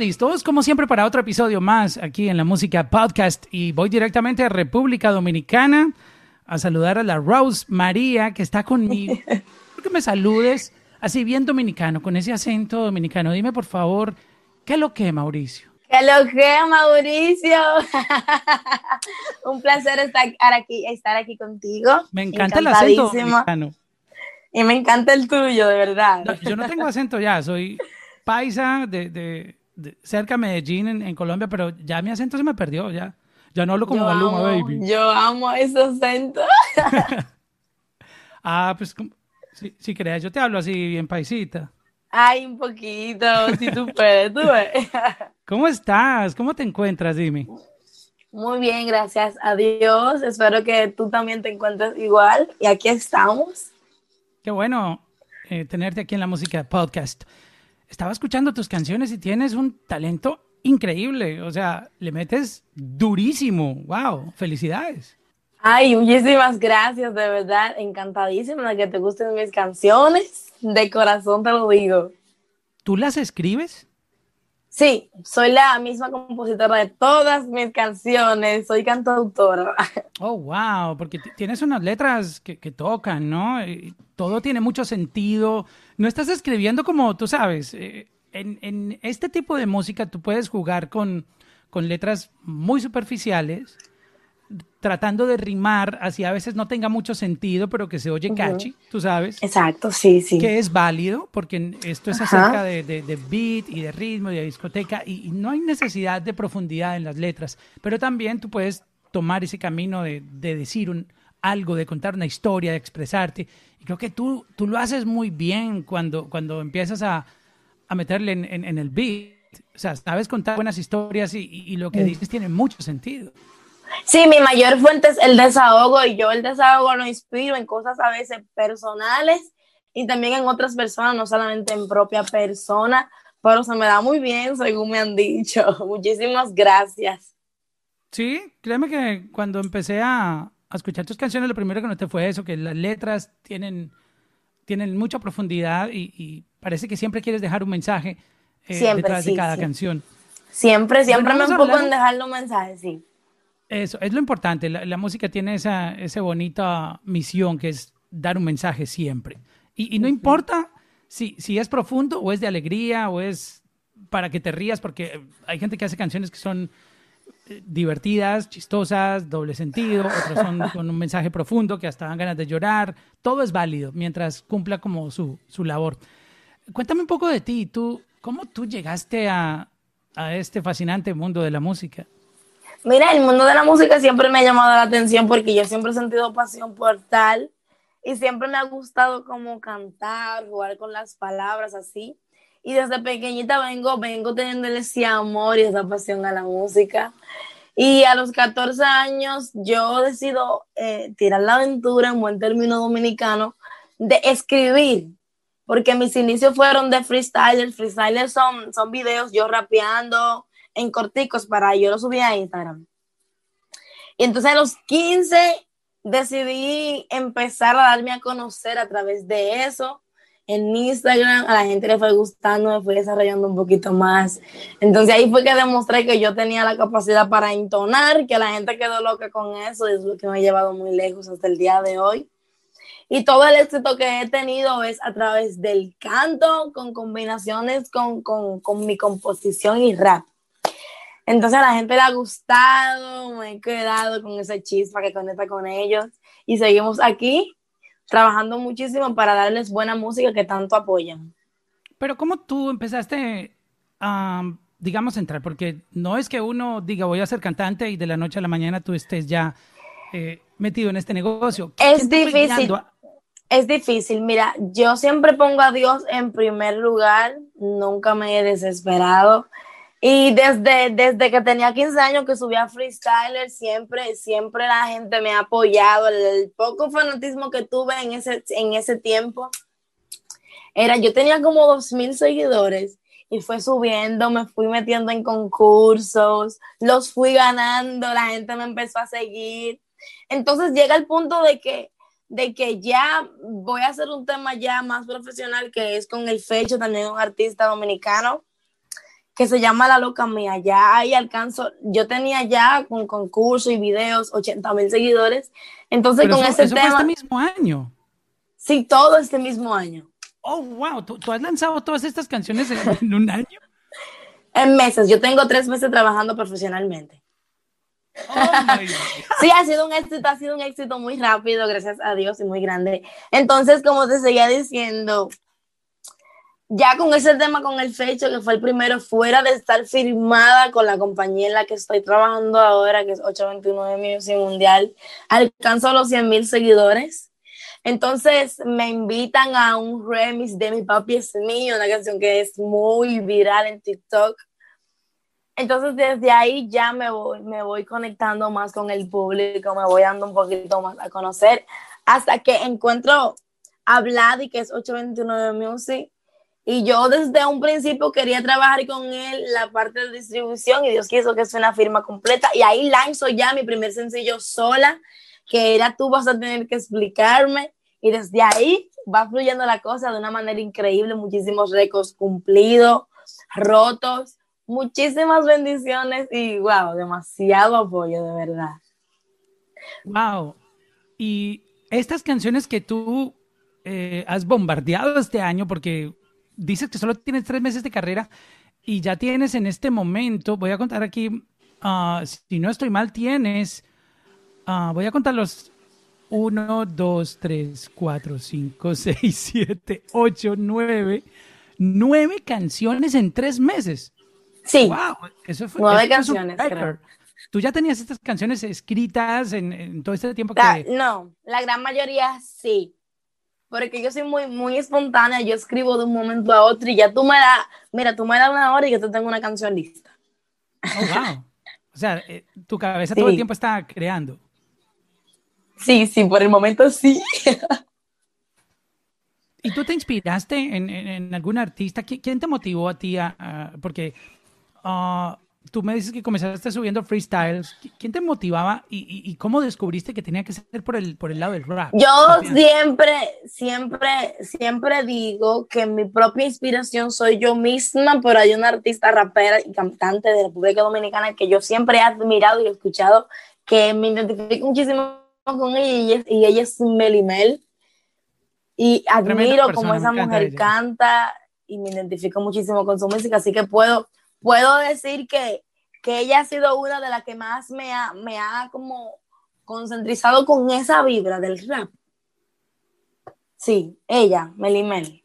listos, como siempre, para otro episodio más aquí en la Música Podcast y voy directamente a República Dominicana a saludar a la Rose María que está conmigo. Quiero que me saludes así bien dominicano, con ese acento dominicano. Dime, por favor, ¿qué es lo que, Mauricio? ¿Qué lo que, Mauricio? Un placer estar aquí, estar aquí contigo. Me encanta el acento dominicano. Y me encanta el tuyo, de verdad. yo no tengo acento ya, soy paisa de, cerca de Medellín, en, Colombia, pero ya mi acento se me perdió, ya. Ya no hablo como Maluma, baby. Yo amo ese acento. ah, pues si, si creas, yo te hablo así bien paisita. Ay, un poquito, si tú puedes, tú ¿Cómo estás? ¿Cómo te encuentras, dime? Muy bien, gracias a Dios. Espero que tú también te encuentres igual. Y aquí estamos. Qué bueno eh, tenerte aquí en la música podcast estaba escuchando tus canciones y tienes un talento increíble. O sea, le metes durísimo. ¡Wow! ¡Felicidades! Ay, muchísimas gracias, de verdad. Encantadísima de que te gusten mis canciones. De corazón te lo digo. ¿Tú las escribes? Sí, soy la misma compositora de todas mis canciones, soy cantautora. Oh, wow, porque tienes unas letras que, tocan, ¿no? todo tiene mucho sentido. No estás escribiendo como tú sabes. Eh, en, este tipo de música tú puedes jugar con, con letras muy superficiales tratando de rimar, así a veces no tenga mucho sentido, pero que se oye catchy, tú sabes. Exacto, sí, sí. Que es válido, porque esto es acerca de, de, beat y de ritmo y de discoteca, y, no hay necesidad de profundidad en las letras, pero también tú puedes tomar ese camino de, de decir un, algo, de contar una historia, de expresarte, y creo que tú, tú lo haces muy bien cuando, cuando empiezas a, a meterle en, en, el beat. O sea, sabes contar buenas historias y, y lo que dices tiene mucho sentido. Sí, mi mayor fuente es el desahogo y yo el desahogo lo inspiro en cosas a veces personales y también en otras personas, no solamente en propia persona, pero se me da muy bien según me han dicho. Muchísimas gracias. Sí, créeme que cuando empecé a, escuchar tus canciones, lo primero que noté fue eso, que las letras tienen, tienen mucha profundidad y, parece que siempre quieres dejar un mensaje eh, detrás de cada canción. Siempre, siempre me enfoco en dejarle un mensaje, sí. Eso, es lo importante. La, música tiene esa, esa, bonita misión que es dar un mensaje siempre. Y, no importa si, si es profundo o es de alegría o es para que te rías, porque hay gente que hace canciones que son eh, divertidas, chistosas, doble sentido, otras son con un mensaje profundo que hasta dan ganas de llorar. Todo es válido mientras cumpla como su, su labor. Cuéntame un poco de ti. ¿Tú, ¿Cómo tú llegaste a, a este fascinante mundo de la música? Mira, el mundo de la música siempre me ha llamado la atención porque yo siempre he sentido pasión por tal y siempre me ha gustado como cantar, jugar con las palabras así. Y desde pequeñita vengo, vengo teniendo ese amor y esa pasión a la música. Y a los 14 años yo decido eh, tirar la aventura en buen término dominicano de escribir, porque mis inicios fueron de freestyler. Freestyler son, son videos yo rapeando, en corticos para yo lo subí a Instagram. Y entonces a los 15 decidí empezar a darme a conocer a través de eso. En Instagram a la gente le fue gustando, me fui desarrollando un poquito más. Entonces ahí fue que demostré que yo tenía la capacidad para entonar, que la gente quedó loca con eso, y es lo que me ha llevado muy lejos hasta el día de hoy. Y todo el éxito que he tenido es a través del canto, con combinaciones con, con, con mi composición y rap. Entonces a la gente le ha gustado, me he quedado con esa chispa que conecta con ellos y seguimos aquí trabajando muchísimo para darles buena música que tanto apoyan. Pero ¿cómo tú empezaste a, digamos, entrar? Porque no es que uno diga voy a ser cantante y de la noche a la mañana tú estés ya eh, metido en este negocio. Es difícil. Es difícil. Mira, yo siempre pongo a Dios en primer lugar, nunca me he desesperado. Y desde, desde que tenía 15 años que subía freestyler, siempre, siempre la gente me ha apoyado. El, poco fanatismo que tuve en ese, en ese tiempo era, yo tenía como 2.000 seguidores y fue subiendo, me fui metiendo en concursos, los fui ganando, la gente me empezó a seguir. Entonces llega el punto de que, de que ya voy a hacer un tema ya más profesional que es con el Fecho, también un artista dominicano que se llama La Loca Mía. Ya ahí alcanzo, yo tenía ya con concurso y videos 80 mil seguidores. Entonces con ese tema... Fue este mismo año. Sí, todo este mismo año. Oh, wow, ¿Tú, has lanzado todas estas canciones en, un año? En meses, yo tengo tres meses trabajando profesionalmente. Oh sí, ha sido un éxito, ha sido un éxito muy rápido, gracias a Dios, y muy grande. Entonces, como te seguía diciendo, ya con ese tema, con el fecho, que fue el primero, fuera de estar firmada con la compañía en la que estoy trabajando ahora, que es 829 Music Mundial, alcanzó los 100 mil seguidores. Entonces me invitan a un remix de Mi Papi es mío, una canción que es muy viral en TikTok. Entonces desde ahí ya me voy, me voy conectando más con el público, me voy dando un poquito más a conocer, hasta que encuentro a Vladi, que es 829 Music, y yo desde un principio quería trabajar con él la parte de distribución y Dios quiso que es una firma completa. Y ahí lanzo ya mi primer sencillo sola que era tú vas a tener que explicarme y desde ahí va fluyendo la cosa de una manera increíble, muchísimos récords cumplidos, rotos, muchísimas bendiciones y wow, demasiado apoyo de verdad. Wow. Y estas canciones que tú eh, has bombardeado este año, porque dices que solo tienes tres meses de carrera y ya tienes en este momento, voy a contar aquí, ah, si no estoy mal, tienes Ah, voy a contar los 1, 2, 3, 4, 5, 6, 7, 8, 9. 9 canciones en tres meses. Sí. Wow, eso fue. Nueve canciones. ¿Tú ya tenías estas canciones escritas en, todo este tiempo que.? No, la gran mayoría sí. Porque yo soy muy, muy espontánea, yo escribo de un momento a otro y ya tú me das, mira, tú me das una hora y yo te tengo una canción lista. Oh, wow. O sea, eh, tu cabeza todo el tiempo está creando. Sí, sí, por el momento sí. ¿Y tú te inspiraste en, algún artista? ¿Quién te motivó a ti? A, porque ah, tú me dices que comenzaste subiendo freestyles. ¿Quién te motivaba y, cómo descubriste que tenía que ser por el, por el lado del rap? Yo siempre, siempre, siempre digo que mi propia inspiración soy yo misma, pero hay una artista rapera y cantante de República Dominicana que yo siempre he admirado y escuchado, que me identifico muchísimo con ella y ella es Melimel. Y admiro como esa mujer canta y me identifico muchísimo con su música, así que puedo, puedo decir que, que ella ha sido una de las que más me ha, me ha como concentrizado con esa vibra del rap. Sí, ella, Melimel.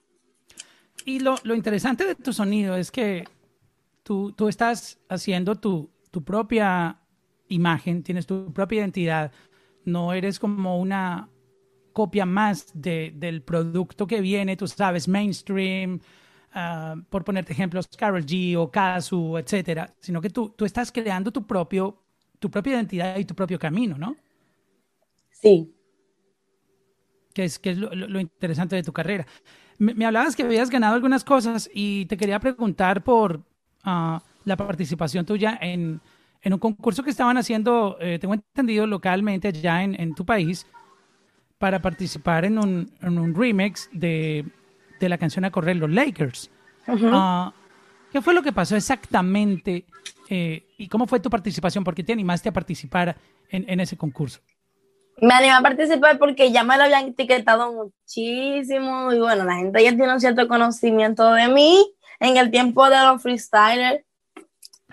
Y lo, lo interesante de tu sonido es que tú, tú estás haciendo tu, tu propia imagen, tienes tu propia identidad, no eres como una copia más del producto que viene, tú sabes, mainstream, ah, por ponerte ejemplos, Carol G o Kazu, etcétera, sino que tú, tú estás creando tu propio, tu propia identidad y tu propio camino, ¿no? Sí. Que es, que es lo, interesante de tu carrera. Me, hablabas que habías ganado algunas cosas y te quería preguntar por ah, la participación tuya en, en un concurso que estaban haciendo, eh, tengo entendido, localmente allá en, en, tu país, para participar en un, en un remix de, de, la canción a correr Los Lakers. Ah, ¿Qué fue lo que pasó exactamente eh, y cómo fue tu participación? ¿Por qué te animaste a participar en, en ese concurso? Me animé a participar porque ya me lo habían etiquetado muchísimo y bueno, la gente ya tiene un cierto conocimiento de mí en el tiempo de los freestylers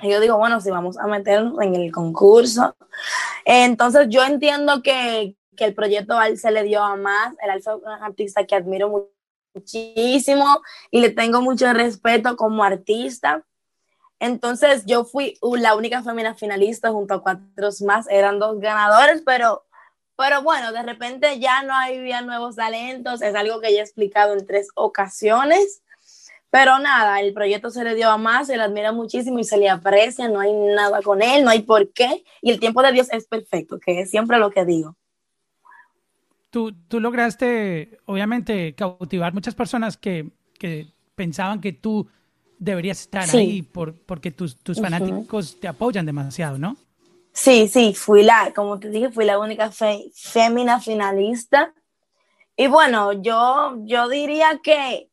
y yo digo, bueno, si vamos a meternos en el concurso. Entonces yo entiendo que, que el proyecto Al se le dio a más. El Al es un artista que admiro muchísimo y le tengo mucho respeto como artista. Entonces yo fui la única femina finalista junto a cuatro más, eran dos ganadores, pero, pero bueno, de repente ya no había nuevos talentos, es algo que ya he explicado en tres ocasiones. Pero nada, el proyecto se le dio a más, se le admira muchísimo y se le aprecia, no hay nada con él, no hay por qué. Y el tiempo de Dios es perfecto, que es siempre lo que digo. Tú, tú lograste, obviamente, cautivar muchas personas que, que pensaban que tú deberías estar ahí por, porque tus, tus fanáticos te apoyan demasiado, ¿no? Sí, sí, fui la, como te dije, fui la única fémina finalista. Y bueno, yo, yo diría que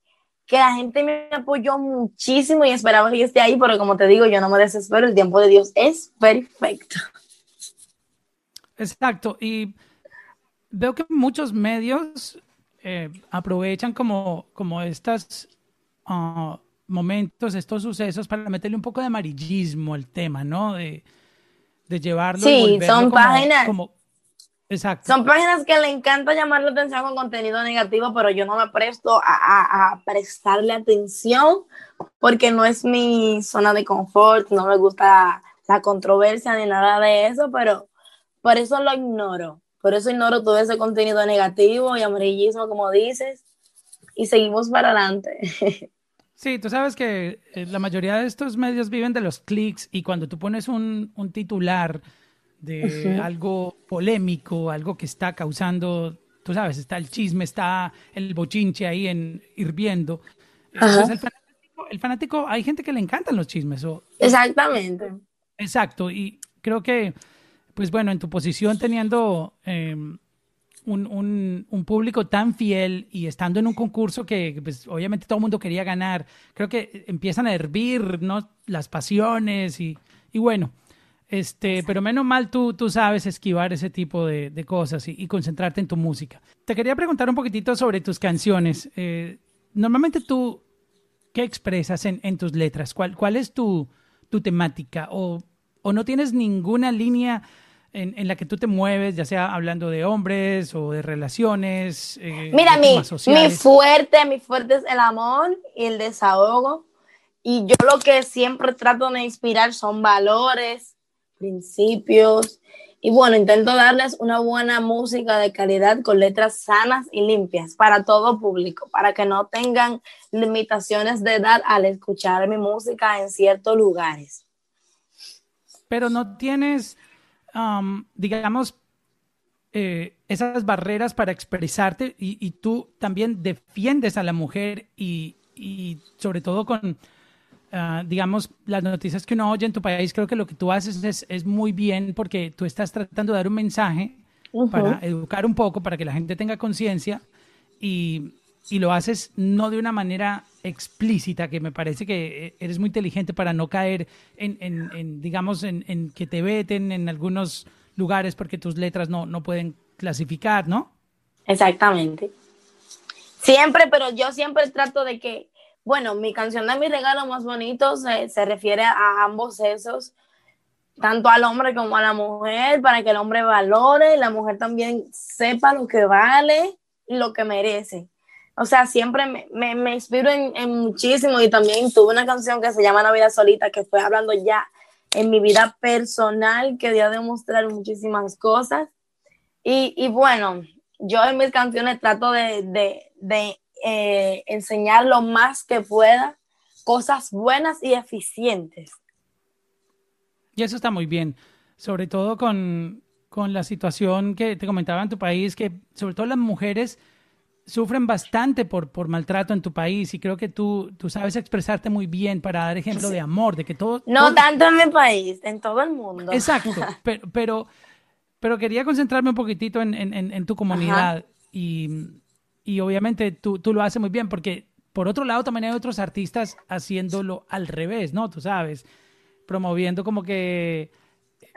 que la gente me apoyó muchísimo y esperaba que yo esté ahí, pero como te digo, yo no me desespero, el tiempo de Dios es perfecto. Exacto, y veo que muchos medios eh, aprovechan como, como estos ah, momentos, estos sucesos para meterle un poco de amarillismo al tema, ¿no? De, de llevarlo. Sí, son páginas. Exacto. Son páginas que le encanta llamar la atención con contenido negativo, pero yo no me presto a, prestarle atención porque no es mi zona de confort, no me gusta la controversia ni nada de eso, pero por eso lo ignoro. Por eso ignoro todo ese contenido negativo y amarillismo, como dices, y seguimos para adelante. Sí, tú sabes que eh, la mayoría de estos medios viven de los clics y cuando tú pones un, un titular de algo polémico, algo que está causando, tú sabes, está el chisme, está el bochinche ahí en hirviendo. Entonces el fanático, el fanático, hay gente que le encantan los chismes. Exactamente. Exacto, y creo que, pues bueno, en tu posición teniendo em, un, un, público tan fiel y estando en un concurso que pues, obviamente todo el mundo quería ganar, creo que empiezan a hervir ¿no? las pasiones y, y bueno, este, pero menos mal tú, tú sabes esquivar ese tipo de, de cosas y, concentrarte en tu música. Te quería preguntar un poquitito sobre tus canciones. Eh, normalmente tú, ¿qué expresas en, en tus letras? ¿Cuál, cuál es tu, tu temática? ¿O, ¿O, no tienes ninguna línea en, en, la que tú te mueves, ya sea hablando de hombres o de relaciones? Eh, Mira, mi, mi fuerte, mi fuerte es el amor y el desahogo. Y yo lo que siempre trato de inspirar son valores, principios. Y bueno, intento darles una buena música de calidad con letras sanas y limpias para todo público, para que no tengan limitaciones de edad al escuchar mi música en ciertos lugares. Pero no tienes, um, digamos, eh, esas barreras para expresarte y, tú también defiendes a la mujer y sobre todo con Ah, digamos, las noticias que uno oye en tu país, creo que lo que tú haces es, es muy bien porque tú estás tratando de dar un mensaje para educar un poco, para que la gente tenga conciencia y, y, lo haces no de una manera explícita, que me parece que eres muy inteligente para no caer en, digamos, en, en, que te veten en algunos lugares porque tus letras no, no pueden clasificar, ¿no? Exactamente. Siempre, pero yo siempre trato de que bueno, mi canción de mi regalo más bonito se, se refiere a ambos sexos, tanto al hombre como a la mujer, para que el hombre valore y la mujer también sepa lo que vale y lo que merece. O sea, siempre me, me, me inspiro en, en, muchísimo y también tuve una canción que se llama Navidad Solita, que fue hablando ya en mi vida personal, que dio a demostrar muchísimas cosas. Y, y, bueno, yo en mis canciones trato de, de, de eh, enseñar lo más que pueda cosas buenas y eficientes. Y eso está muy bien, sobre todo con, con la situación que te comentaba en tu país, que sobre todo las mujeres sufren bastante por, por maltrato en tu país y creo que tú, tú sabes expresarte muy bien para dar ejemplo de amor, de que todo... No tanto en mi país, en todo el mundo. Exacto, pero, pero, pero quería concentrarme un poquitito en, en, en tu comunidad y y obviamente tú, tú lo haces muy bien porque por otro lado también hay otros artistas haciéndolo al revés, ¿no? Tú sabes, promoviendo como que...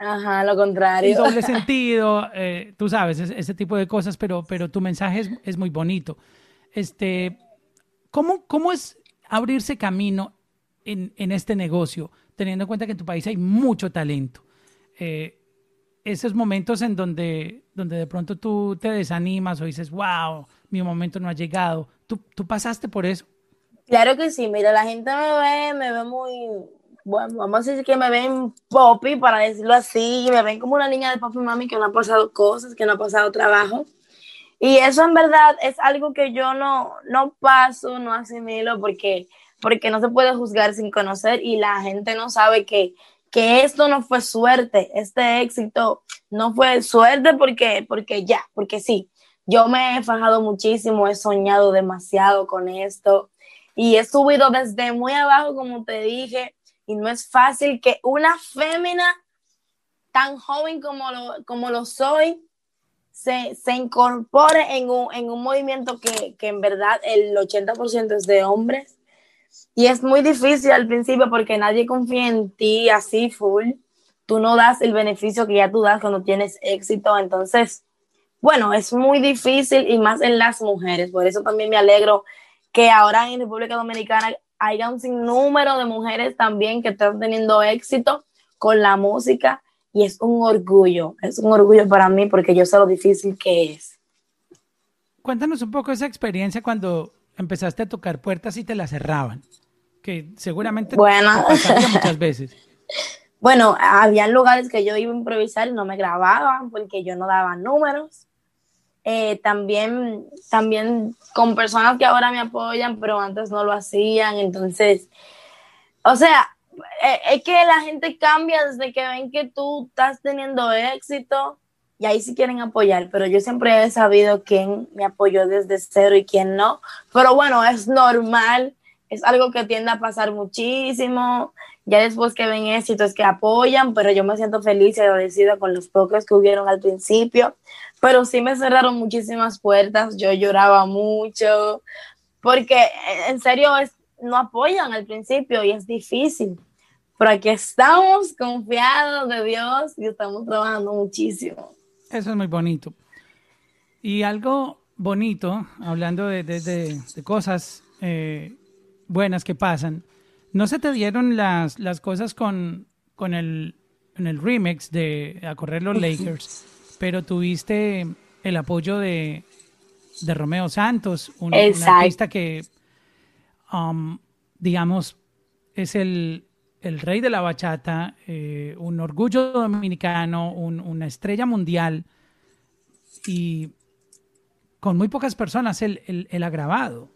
Ajá, lo contrario. doble sentido, eh, tú sabes, ese, tipo de cosas, pero, pero tu mensaje es, es muy bonito. Este, ¿cómo, ¿Cómo es abrirse camino en, en, este negocio, teniendo en cuenta que en tu país hay mucho talento? Eh, esos momentos en donde, donde de pronto tú te desanimas o dices, wow, mi momento no ha llegado. ¿Tú, ¿Tú pasaste por eso? Claro que sí, mira, la gente me ve, me ve muy, bueno, vamos a decir que me ven poppy, para decirlo así, me ven como una niña de papi mami que no ha pasado cosas, que no ha pasado trabajo. Y eso en verdad es algo que yo no, no paso, no asimilo, porque, porque no se puede juzgar sin conocer y la gente no sabe que que esto no fue suerte, este éxito no fue suerte porque, porque ya, porque sí, yo me he fajado muchísimo, he soñado demasiado con esto y he subido desde muy abajo, como te dije, y no es fácil que una fémina tan joven como lo, como lo soy se, se incorpore en un, en un movimiento que, que en verdad el 80% es de hombres. Y es muy difícil al principio porque nadie confía en ti así full. Tú no das el beneficio que ya tú das cuando tienes éxito. Entonces, bueno, es muy difícil y más en las mujeres. Por eso también me alegro que ahora en República Dominicana haya un sinnúmero de mujeres también que están teniendo éxito con la música y es un orgullo, es un orgullo para mí porque yo sé lo difícil que es. Cuéntanos un poco esa experiencia cuando empezaste a tocar puertas y te las cerraban, que seguramente bueno. muchas veces. Bueno, había lugares que yo iba a improvisar y no me grababan porque yo no daba números. Eh, también, también con personas que ahora me apoyan, pero antes no lo hacían. Entonces, o sea, eh, es que la gente cambia desde que ven que tú estás teniendo éxito y ahí sí quieren apoyar, pero yo siempre he sabido quién me apoyó desde cero y quién no. Pero bueno, es normal, es algo que tiende a pasar muchísimo. Ya después que ven éxito es que apoyan, pero yo me siento feliz y agradecida con los pocos que hubieron al principio. Pero sí me cerraron muchísimas puertas, yo lloraba mucho, porque en serio es, no apoyan al principio y es difícil. Pero aquí estamos confiados de Dios y estamos trabajando muchísimo. Eso es muy bonito. Y algo bonito, hablando de, de, de, cosas eh, buenas que pasan, ¿no se te dieron las, las cosas con, con el, en el remix de A Correr los Lakers, pero tuviste el apoyo de, de Romeo Santos, un, un artista que, um, digamos, es el, el rey de la bachata, eh, un orgullo dominicano, una estrella mundial y con muy pocas personas él, él, ha grabado.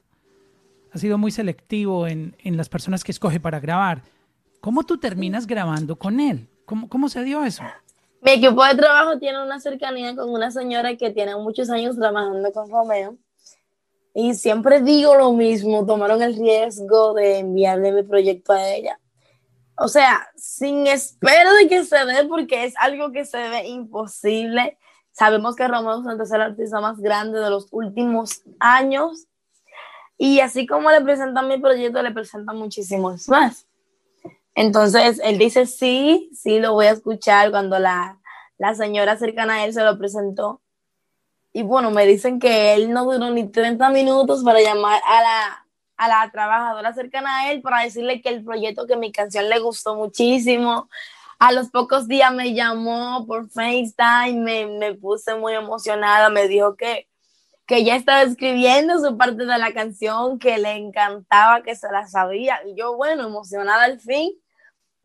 Ha sido muy selectivo en, en, las personas que escoge para grabar. ¿Cómo tú terminas grabando con él? ¿Cómo, ¿Cómo se dio eso? Mi equipo de trabajo tiene una cercanía con una señora que tiene muchos años trabajando con Romeo. Y siempre digo lo mismo, tomaron el riesgo de enviarle mi proyecto a ella o sea, sin espero de que se dé, porque es algo que se ve imposible. Sabemos que Romeo es el artista más grande de los últimos años. Y así como le presentan mi proyecto, le presentan muchísimos más. Entonces, él dice, sí, sí, lo voy a escuchar cuando la, la señora cercana a él se lo presentó. Y bueno, me dicen que él no duró ni 30 minutos para llamar a la, a la trabajadora cercana a él para decirle que el proyecto, que mi canción le gustó muchísimo. A los pocos días me llamó por FaceTime, me, me puse muy emocionada, me dijo que, que ya estaba escribiendo su parte de la canción, que le encantaba, que se la sabía. Y yo, bueno, emocionada al fin,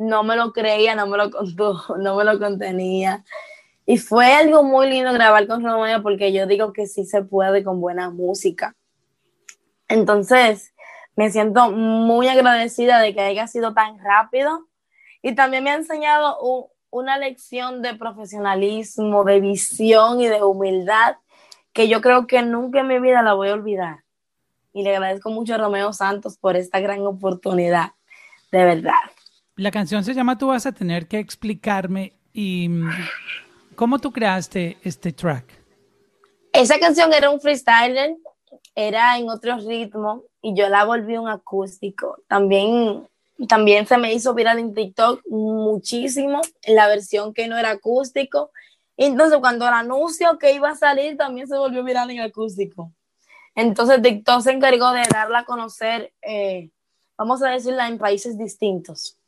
no me lo creía, no me lo contó, no me lo contenía. Y fue algo muy lindo grabar con Romeo porque yo digo que sí se puede con buena música. Entonces, me siento muy agradecida de que haya sido tan rápido y también me ha enseñado una lección de profesionalismo, de visión y de humildad que yo creo que nunca en mi vida la voy a olvidar. Y le agradezco mucho a Romeo Santos por esta gran oportunidad, de verdad. La canción se llama Tú vas a tener que explicarme y mm, cómo tú creaste este track. Esa canción era un freestyler, era en otro ritmo y yo la volví un acústico. También, también se me hizo viral en TikTok muchísimo la versión que no era acústico. Entonces, cuando el anuncio que iba a salir también se volvió viral en acústico. Entonces, TikTok se encargó de darla a conocer, eh, vamos a decirla, en países distintos.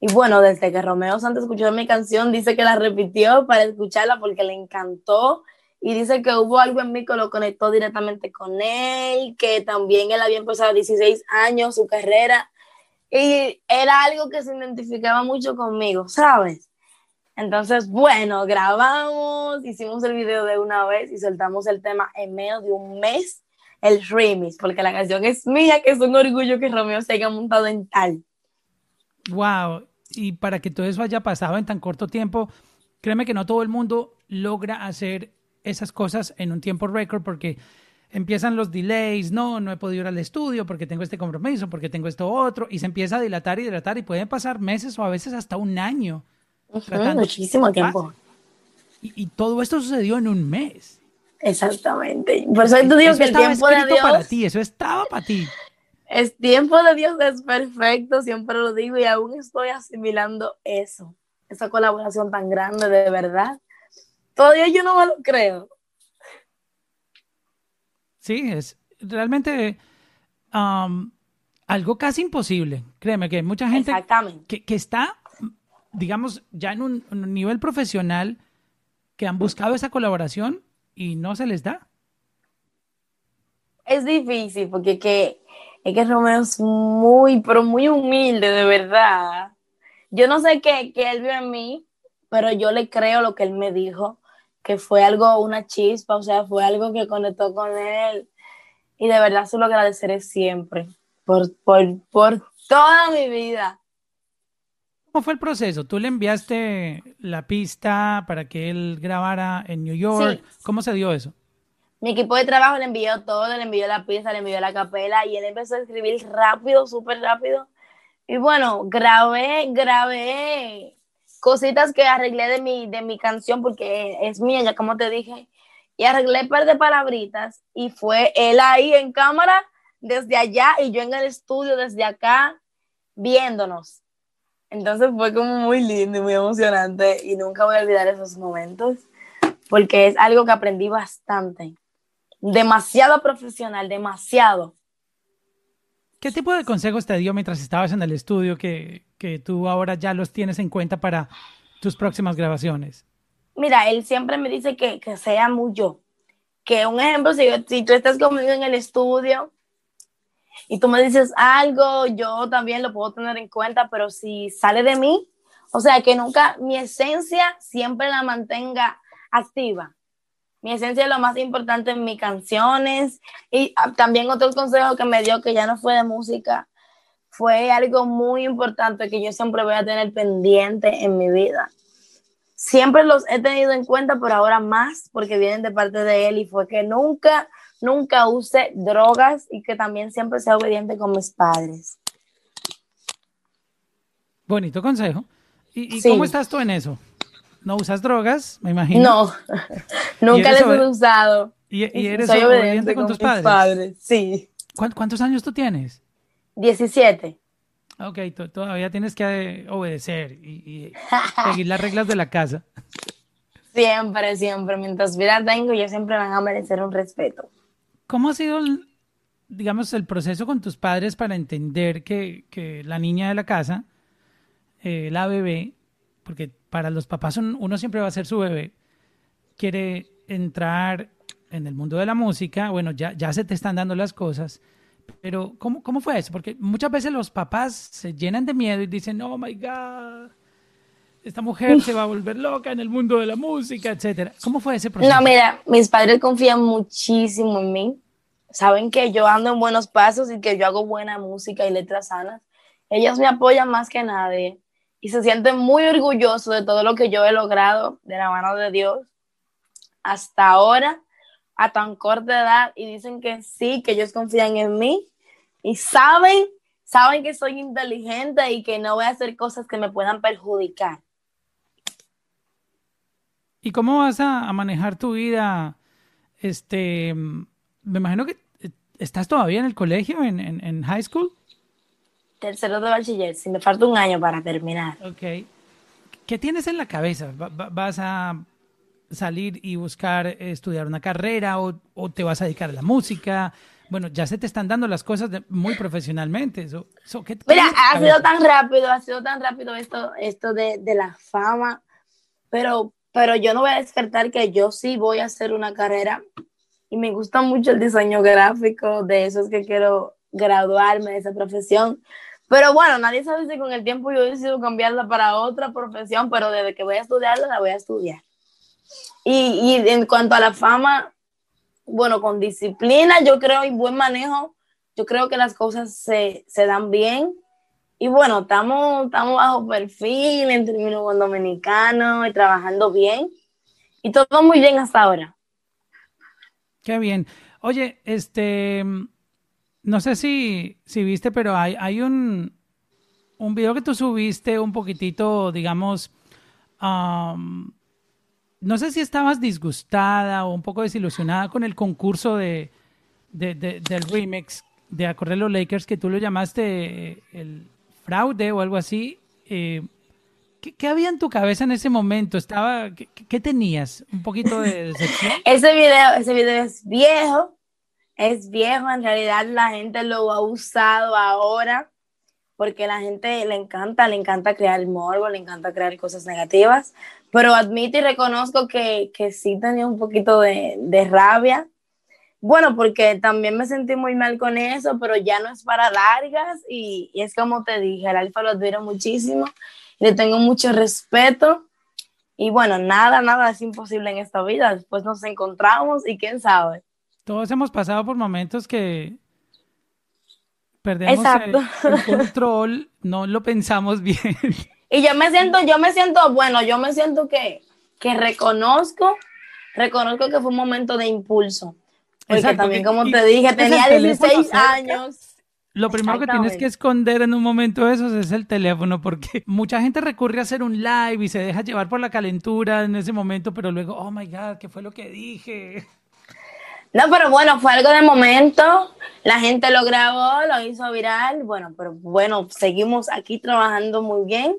Y bueno, desde que Romeo Santos escuchó mi canción, dice que la repitió para escucharla porque le encantó y dice que hubo algo en mí que lo conectó directamente con él, que también él había empezado a 16 años su carrera y era algo que se identificaba mucho conmigo, ¿sabes? Entonces, bueno, grabamos, hicimos el video de una vez y soltamos el tema en medio de un mes, el remix, porque la canción es mía, que es un orgullo que Romeo se haya montado en tal. Wow, y para que todo eso haya pasado en tan corto tiempo, créeme que no todo el mundo logra hacer esas cosas en un tiempo récord porque empiezan los delays, no, no he podido ir al estudio porque tengo este compromiso, porque tengo esto otro, y se empieza a dilatar y dilatar y pueden pasar meses o a veces hasta un año. muchísimo tiempo. Y, todo esto sucedió en un mes. Exactamente. Por eso tú digo que el tiempo de Dios. para ti, eso estaba para ti. El tiempo de Dios es perfecto, siempre lo digo, y aún estoy asimilando eso, esa colaboración tan grande, de verdad. Todavía yo no me lo creo. Sí, es realmente um, algo casi imposible. Créeme que hay mucha gente que, que, está, digamos, ya en un, nivel profesional que han buscado esa colaboración y no se les da. Es difícil porque que, es que Romeo es muy, pero muy humilde, de verdad. Yo no sé qué, qué él vio en mí, pero yo le creo lo que él me dijo, que fue algo, una chispa, o sea, fue algo que conectó con él. Y de verdad se lo agradeceré siempre por, por, toda mi vida. ¿Cómo fue el proceso? ¿Tú le enviaste la pista para que él grabara en New York? ¿Cómo se dio eso? Mi equipo de trabajo le envió todo, le envió la pista, le envió la capela y él empezó a escribir rápido, súper rápido. Y bueno, grabé, grabé cositas que arreglé de mi, de mi canción porque es mía, ya como te dije. Y arreglé un par de palabritas y fue él ahí en cámara desde allá y yo en el estudio desde acá viéndonos. Entonces fue como muy lindo y muy emocionante y nunca voy a olvidar esos momentos porque es algo que aprendí bastante. Demasiado profesional, demasiado. ¿Qué tipo de consejos te dio mientras estabas en el estudio que, que tú ahora ya los tienes en cuenta para tus próximas grabaciones? Mira, él siempre me dice que, que sea muy yo. Que un ejemplo, si, si tú estás conmigo en el estudio, y tú me dices algo, yo también lo puedo tener en cuenta, pero si sale de mí, o sea, que nunca mi esencia siempre la mantenga activa. Mi esencia es lo más importante en mis canciones. Y ah, también otro consejo que me dio, que ya no fue de música, fue algo muy importante que yo siempre voy a tener pendiente en mi vida. Siempre los he tenido en cuenta, pero ahora más porque vienen de parte de él y fue que nunca nunca use drogas y que también siempre sea obediente con mis padres. Bonito consejo. ¿Y, cómo estás tú en eso? ¿No usas drogas, me imagino? No, nunca les he usado. ¿Y, eres obediente, con, tus padres? padres? Sí. ¿Cuántos años tú tienes? 17. Ok, todavía tienes que obedecer y, seguir las reglas de la casa. Siempre, siempre. Mientras vida tengo, yo siempre van a merecer un respeto. ¿Cómo ha sido, digamos, el proceso con tus padres para entender que, la niña de la casa, eh, la bebé, porque para los papás uno siempre va a ser su bebé, quiere entrar en el mundo de la música, bueno, ya, ya se te están dando las cosas, pero ¿cómo, ¿cómo fue eso? Porque muchas veces los papás se llenan de miedo y dicen, oh my God, esta mujer se va a volver loca en el mundo de la música, etcétera. ¿Cómo fue ese proceso? No, mira, mis padres confían muchísimo en mí. Saben que yo ando en buenos pasos y que yo hago buena música y letras sanas. Ellos me apoyan más que nadie y se sienten muy orgullosos de todo lo que yo he logrado de la mano de Dios hasta ahora, a tan corta edad, y dicen que sí, que ellos confían en mí y saben, saben que soy inteligente y que no voy a hacer cosas que me puedan perjudicar. ¿Y cómo vas a, manejar tu vida? Este, me imagino que eh, estás todavía en el colegio, en, en, high school. Tercero de bachiller, si me falta un año para terminar. Ok. ¿Qué tienes en la cabeza? ¿Vas a salir y buscar estudiar una carrera o, te vas a dedicar a la música? Bueno, ya se te están dando las cosas muy profesionalmente. Mira, ha sido tan rápido, ha sido tan rápido esto, esto de, de la fama, pero pero yo no voy a descartar que yo sí voy a hacer una carrera y me gusta mucho el diseño gráfico, de eso es que quiero graduarme de esa profesión. Pero bueno, nadie sabe si con el tiempo yo decido cambiarla para otra profesión, pero desde que voy a estudiarla, la voy a estudiar. Y, y en cuanto a la fama, bueno, con disciplina, yo creo, y buen manejo, yo creo que las cosas se, se dan bien y bueno, estamos, bajo perfil en términos con dominicano y trabajando bien. Y todo muy bien hasta ahora. Qué bien. Oye, este, no sé si, si viste, pero hay, hay un, un video que tú subiste un poquitito, digamos, no sé si estabas disgustada o un poco desilusionada con el concurso de, del remix de Acorrer los Lakers que tú lo llamaste eh, el fraude o algo así. Eh, ¿qué, había en tu cabeza en ese momento? Estaba, ¿qué, tenías? ¿Un poquito de decepción? ese video, ese video es viejo, es viejo, en realidad la gente lo ha usado ahora porque la gente le encanta, le encanta crear morbo, le encanta crear cosas negativas, pero admito y reconozco que, que sí tenía un poquito de, de rabia bueno, porque también me sentí muy mal con eso, pero ya no es para largas y, es como te dije, el alfa lo admiro muchísimo, le tengo mucho respeto y bueno, nada, nada es imposible en esta vida, después nos encontramos y quién sabe. Todos hemos pasado por momentos que perdemos el, control, no lo pensamos bien. Y yo me siento, yo me siento, bueno, yo me siento que, que reconozco, reconozco que fue un momento de impulso porque también, como te dije, tenía 16 años. Lo primero que tienes que esconder en un momento de esos es el teléfono, porque mucha gente recurre a hacer un live y se deja llevar por la calentura en ese momento, pero luego, oh my God, ¿qué fue lo que dije? No, pero bueno, fue algo de momento. La gente lo grabó, lo hizo viral. Bueno, pero bueno, seguimos aquí trabajando muy bien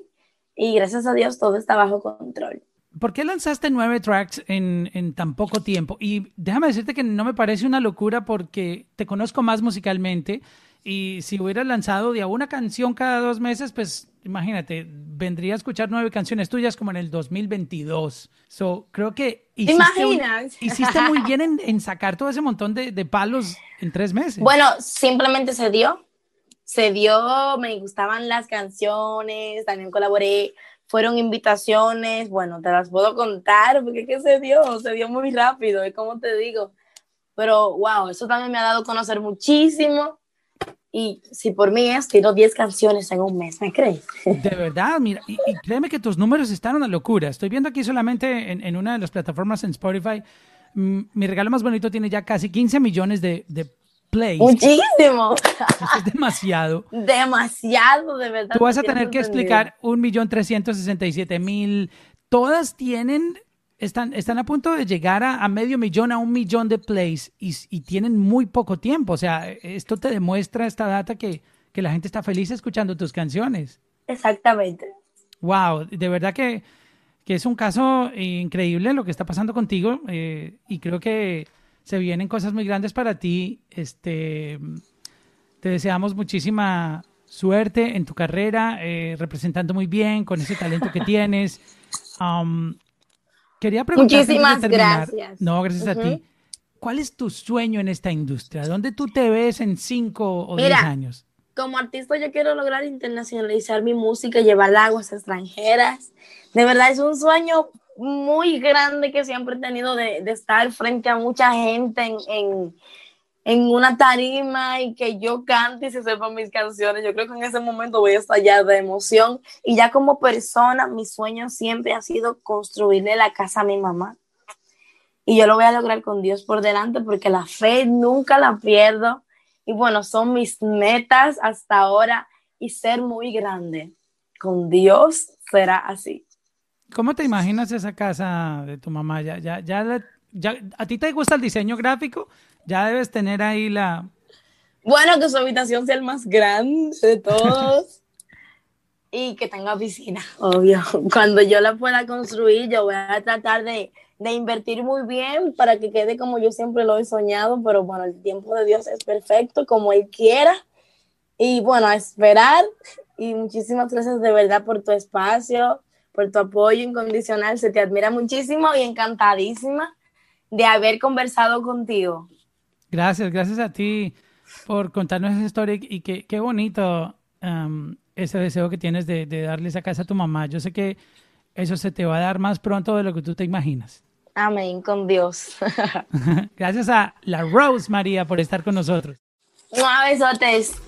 y gracias a Dios todo está bajo control. ¿Por qué lanzaste nueve tracks en, en, tan poco tiempo? Y déjame decirte que no me parece una locura porque te conozco más musicalmente y si hubieras lanzado de una canción cada dos meses, pues imagínate, vendría a escuchar nueve canciones tuyas como en el 2022. So, creo que hiciste, hiciste muy bien en, en, sacar todo ese montón de, de palos en tres meses. Bueno, simplemente se dio. Se dio, me gustaban las canciones, también colaboré fueron invitaciones, bueno, te las puedo contar, porque ¿qué se dio? Se dio muy rápido, es como te digo. Pero, wow, eso también me ha dado a conocer muchísimo. Y si por mí es, tiro 10 canciones en un mes, ¿me crees? De verdad, mira, y, créeme que tus números están una locura. Estoy viendo aquí solamente en, en una de las plataformas en Spotify, mm, mi regalo más bonito tiene ya casi 15 millones de, de Muchísimo. es demasiado. Demasiado, de verdad. Tú vas a tener que explicar un millón trescientos sesenta y siete mil. Todas tienen, están, están a punto de llegar a, medio millón, a un millón de plays y, y, tienen muy poco tiempo. O sea, esto te demuestra esta data que, que la gente está feliz escuchando tus canciones. Exactamente. Wow, de verdad que, que es un caso increíble lo que está pasando contigo eh, y creo que se vienen cosas muy grandes para ti. Este, te deseamos muchísima suerte en tu carrera, eh, representando muy bien con ese talento que tienes. Um, quería preguntarte. Muchísimas gracias. No, gracias a ti. ¿Cuál es tu sueño en esta industria? ¿Dónde tú te ves en cinco o diez años? Como artista yo quiero lograr internacionalizar mi música, llevar aguas extranjeras. De verdad es un sueño muy grande que siempre he tenido de, estar frente a mucha gente en, en, una tarima y que yo cante y se sepan mis canciones. Yo creo que en ese momento voy a estallar de emoción. Y ya como persona, mi sueño siempre ha sido construirle la casa a mi mamá. Y yo lo voy a lograr con Dios por delante porque la fe nunca la pierdo. Y bueno, son mis metas hasta ahora y ser muy grande. Con Dios será así. ¿Cómo te imaginas esa casa de tu mamá? Ya, ya, ya, ya, ¿A ti te gusta el diseño gráfico? Ya debes tener ahí la... Bueno, que su habitación sea el más grande de todos y que tenga piscina, obvio. Cuando yo la pueda construir, yo voy a tratar de, de invertir muy bien para que quede como yo siempre lo he soñado, pero bueno, el tiempo de Dios es perfecto, como Él quiera. Y bueno, a esperar. Y muchísimas gracias de verdad por tu espacio por tu apoyo incondicional. Se te admira muchísimo y encantadísima de haber conversado contigo. Gracias, gracias a ti por contarnos esa historia y qué, qué bonito um, ese deseo que tienes de, de darle esa casa a tu mamá. Yo sé que eso se te va a dar más pronto de lo que tú te imaginas. Amén, con Dios. Gracias a la Rose María por estar con nosotros. Un besotes.